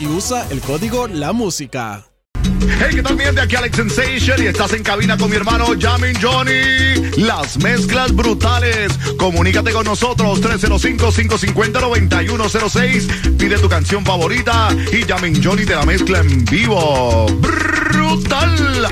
Y usa el código La Música. Hey, ¿qué tal mi gente? Aquí Alex Sensation y estás en cabina con mi hermano Jamin Johnny. Las mezclas brutales. Comunícate con nosotros 305-550-9106. Pide tu canción favorita y Jamin Johnny te la mezcla en vivo. Brutal.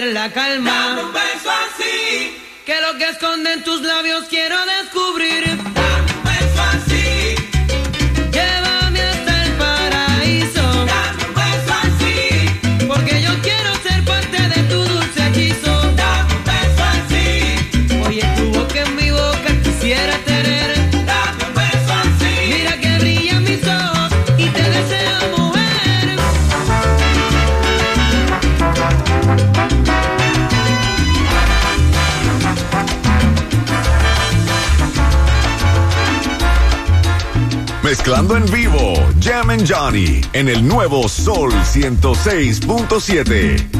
Perder la calma. un beso así que lo que esconden tus labios quiero descubrir. En vivo, Jam and Johnny en el nuevo Sol 106.7.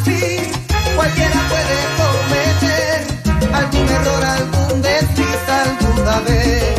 así, cualquiera puede cometer algún error, algún desliz alguna vez.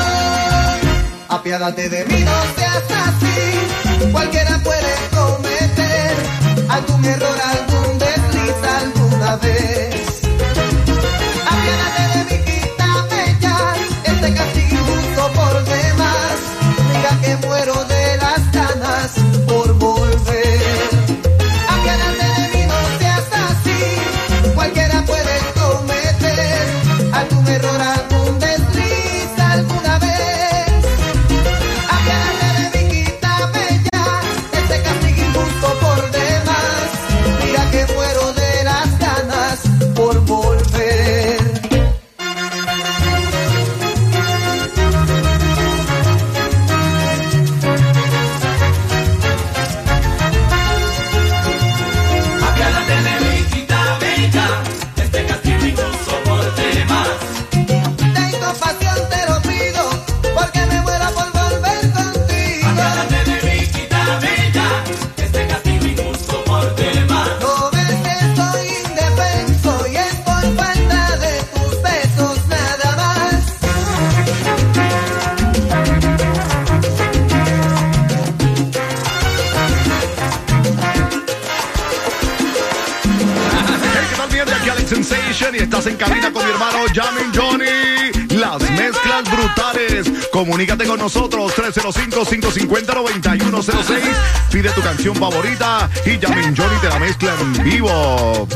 Apiádate de mí, no seas así. Cualquiera puede cometer algún error, algún desliz alguna vez. Apiádate de mí, quítame ya este castigo injusto por demás. Mira que muero canción favorita y Jamin Johnny te la mezcla en vivo.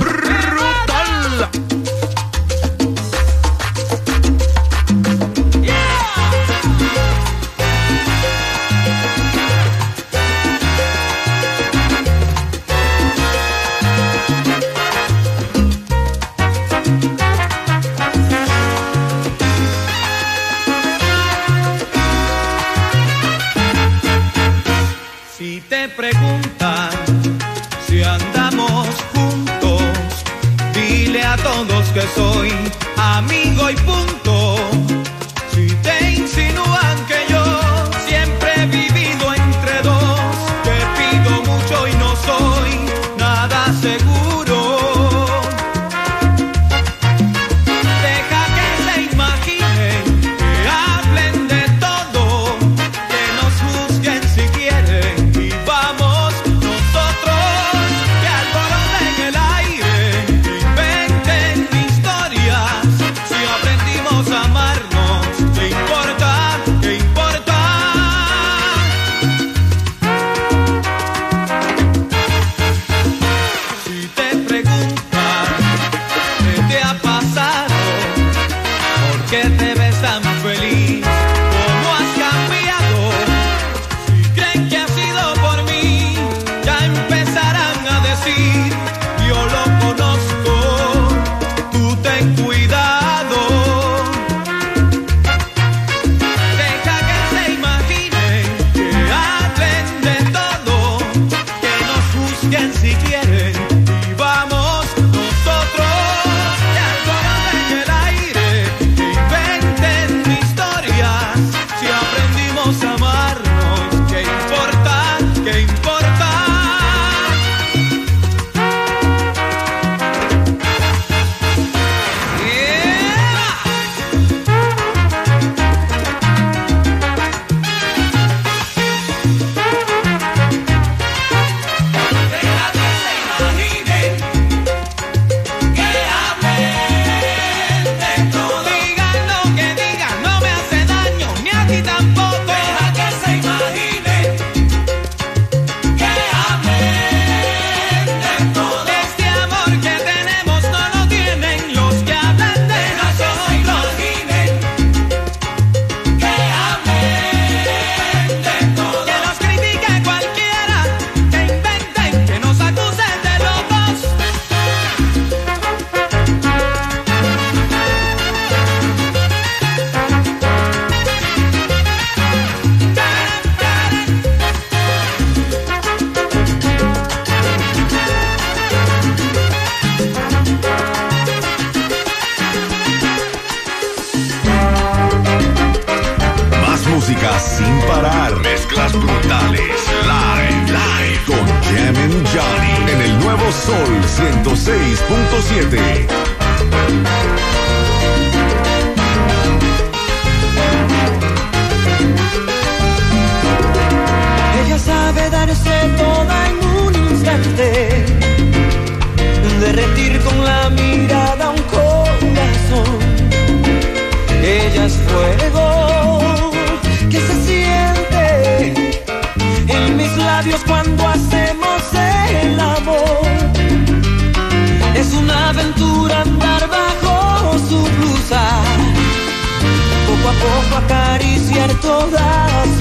poco acariciar todas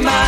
my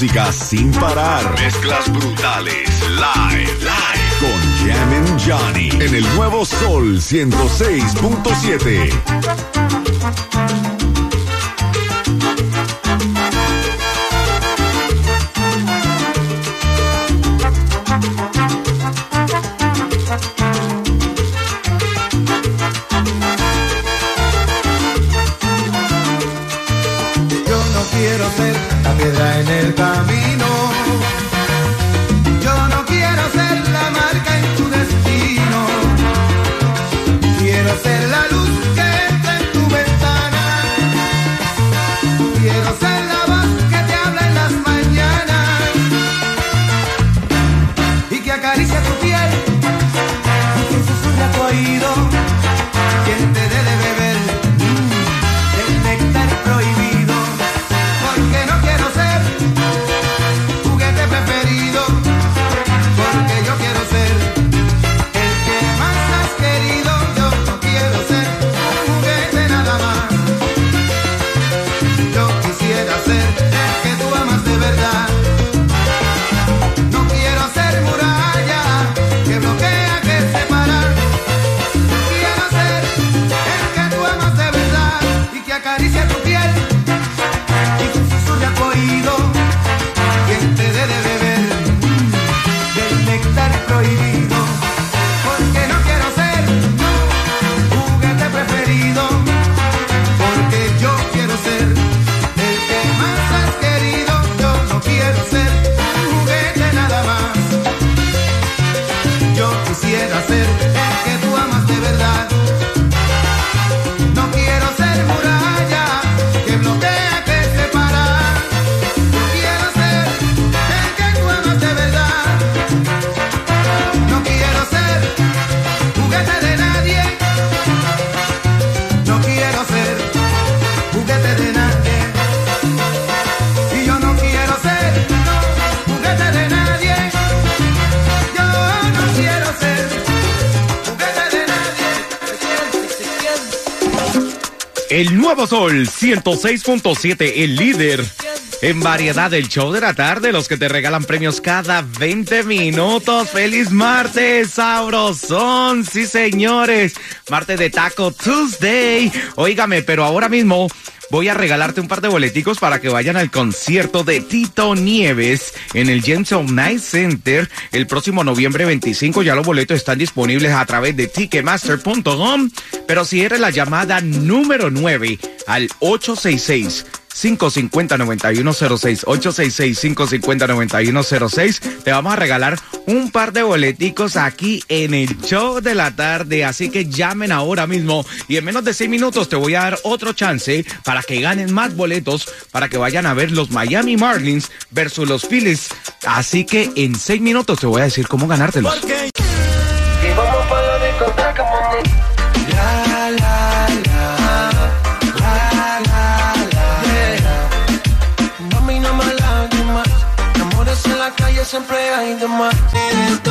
música sin parar. Mezclas brutales. Live. Live. Con Jam and Johnny. En el nuevo Sol 106.7. El nuevo sol 106.7, el líder. En variedad del show de la tarde, los que te regalan premios cada 20 minutos. ¡Feliz martes, sabrosón! Sí, señores. Martes de Taco Tuesday. Óigame, pero ahora mismo voy a regalarte un par de boleticos para que vayan al concierto de Tito Nieves en el Jameson Night Center el próximo noviembre 25. Ya los boletos están disponibles a través de ticketmaster.com. Pero si eres la llamada número 9 al 866 550-9106. 866-550-9106. Te vamos a regalar un par de boleticos aquí en el show de la tarde. Así que llamen ahora mismo y en menos de 6 minutos te voy a dar otro chance para que ganen más boletos para que vayan a ver los Miami Marlins versus los Phillies. Así que en 6 minutos te voy a decir cómo ganártelos. Porque... Y vamos para la la, la. siempre hay de más. Tú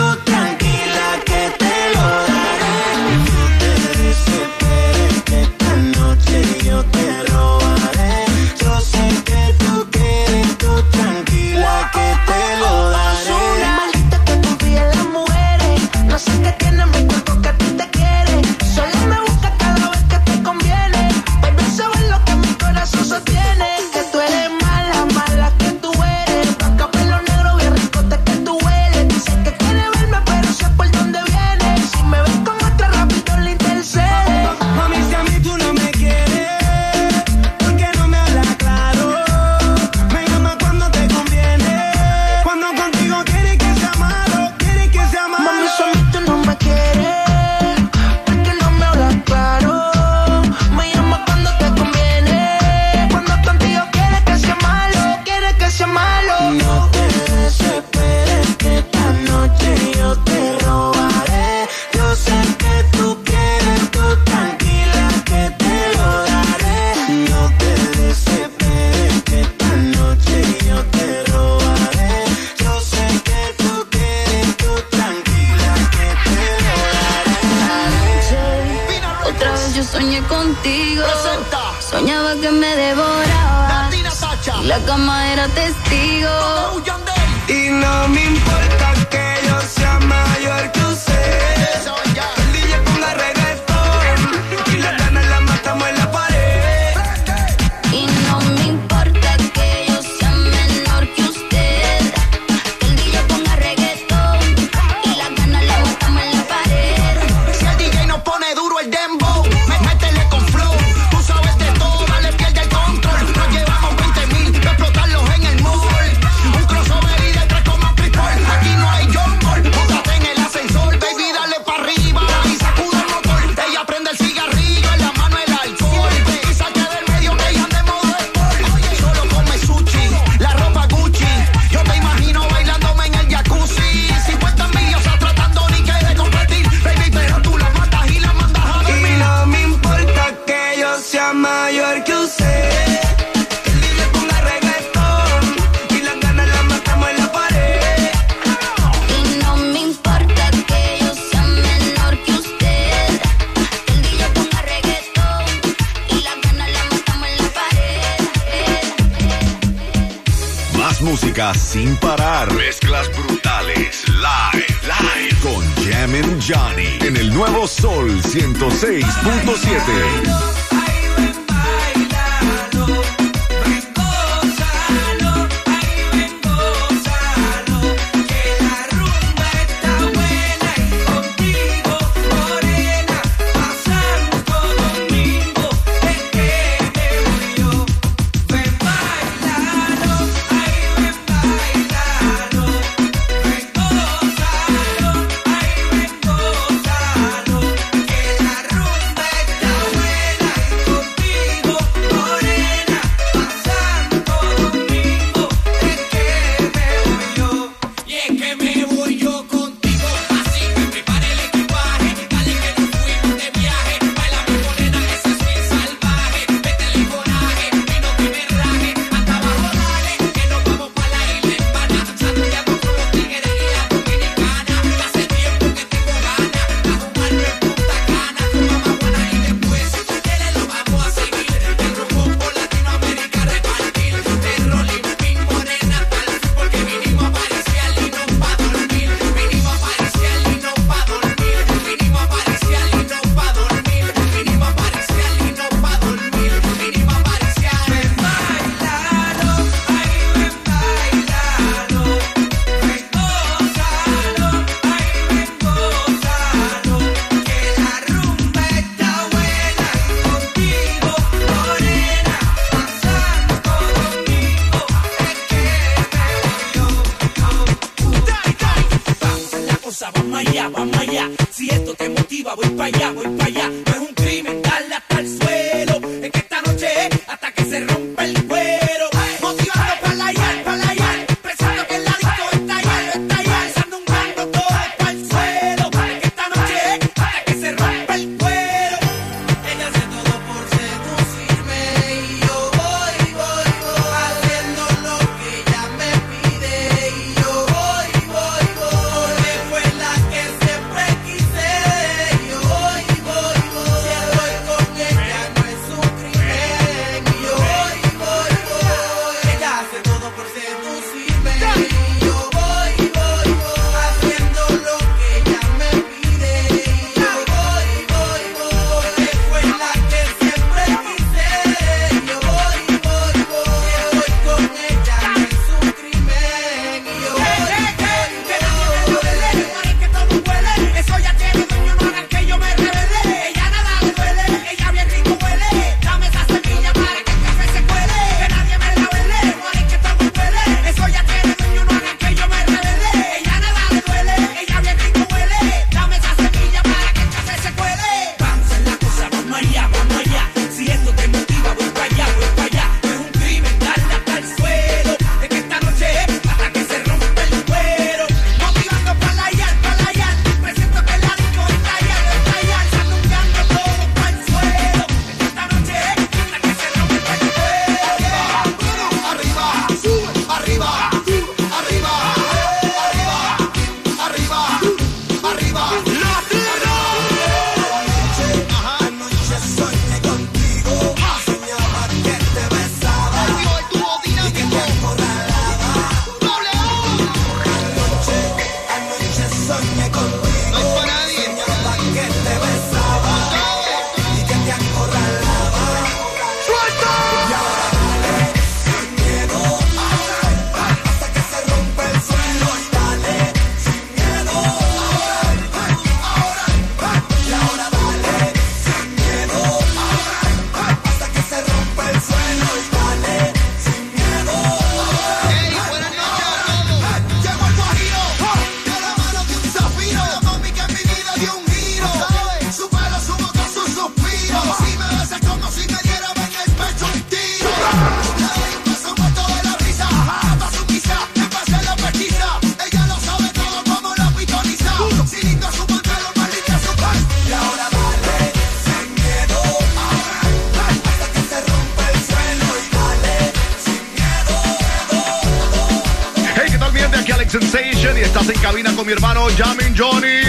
Alejandro, Jamin Johnny,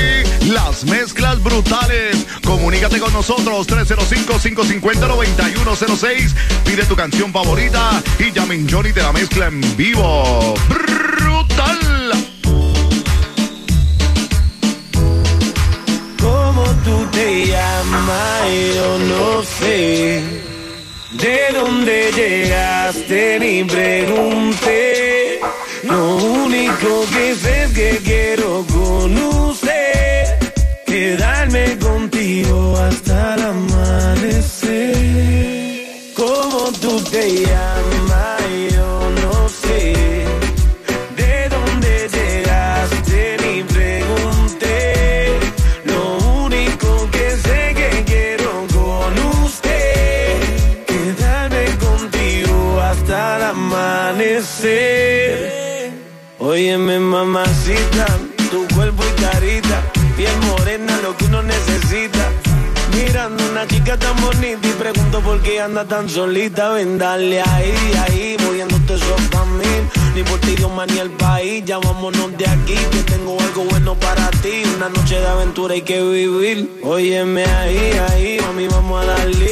las mezclas brutales. Comunícate con nosotros 305-550-9106. Pide tu canción favorita y Jamin Johnny te la mezcla en vivo. Brutal. ¿Cómo tú te llamas? Yo no sé. ¿De dónde llegaste? Ni pregunté. Lo único que sé es que quiero con usted quedarme contigo hasta el amanecer. Como tú te. Óyeme, mamacita, tu cuerpo y carita, piel morena, lo que uno necesita. Mirando una chica tan bonita y pregunto por qué anda tan solita. Ven, dale ahí, ahí, moviéndote eso pa' mí. Ni por ti, Dios, ni el país. Ya vámonos de aquí, que tengo algo bueno para ti. Una noche de aventura hay que vivir. Óyeme ahí, ahí, a mí vamos a darle.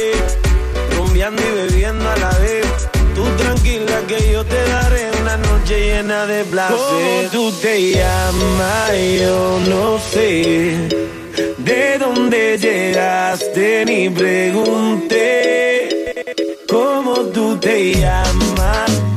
llena de placer. ¿Cómo tú te llamas? Yo no sé. ¿De dónde llegaste? Ni pregunté. ¿Cómo tú te llamas?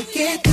que tú.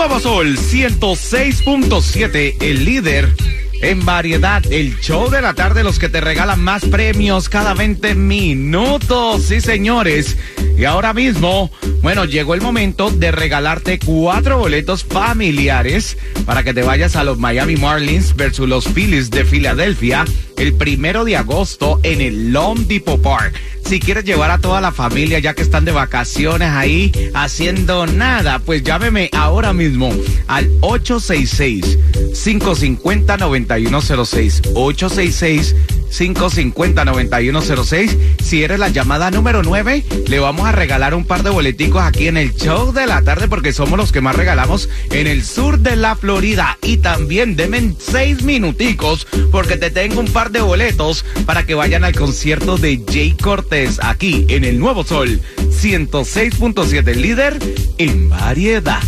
Nuevo Sol 106.7, el líder en variedad, el show de la tarde, los que te regalan más premios cada 20 minutos, sí señores. Y ahora mismo, bueno, llegó el momento de regalarte cuatro boletos familiares para que te vayas a los Miami Marlins versus los Phillies de Filadelfia el primero de agosto en el Lone Depot Park. Si quieres llevar a toda la familia ya que están de vacaciones ahí haciendo nada, pues llámeme ahora mismo al 866-550-9106. 866-550-9106. Si eres la llamada número 9, le vamos a regalar un par de boleticos aquí en el show de la tarde porque somos los que más regalamos en el sur de la Florida. Y también denme seis minuticos porque te tengo un par de boletos para que vayan al concierto de Jay Cortés aquí en el Nuevo Sol 106.7 líder en variedad.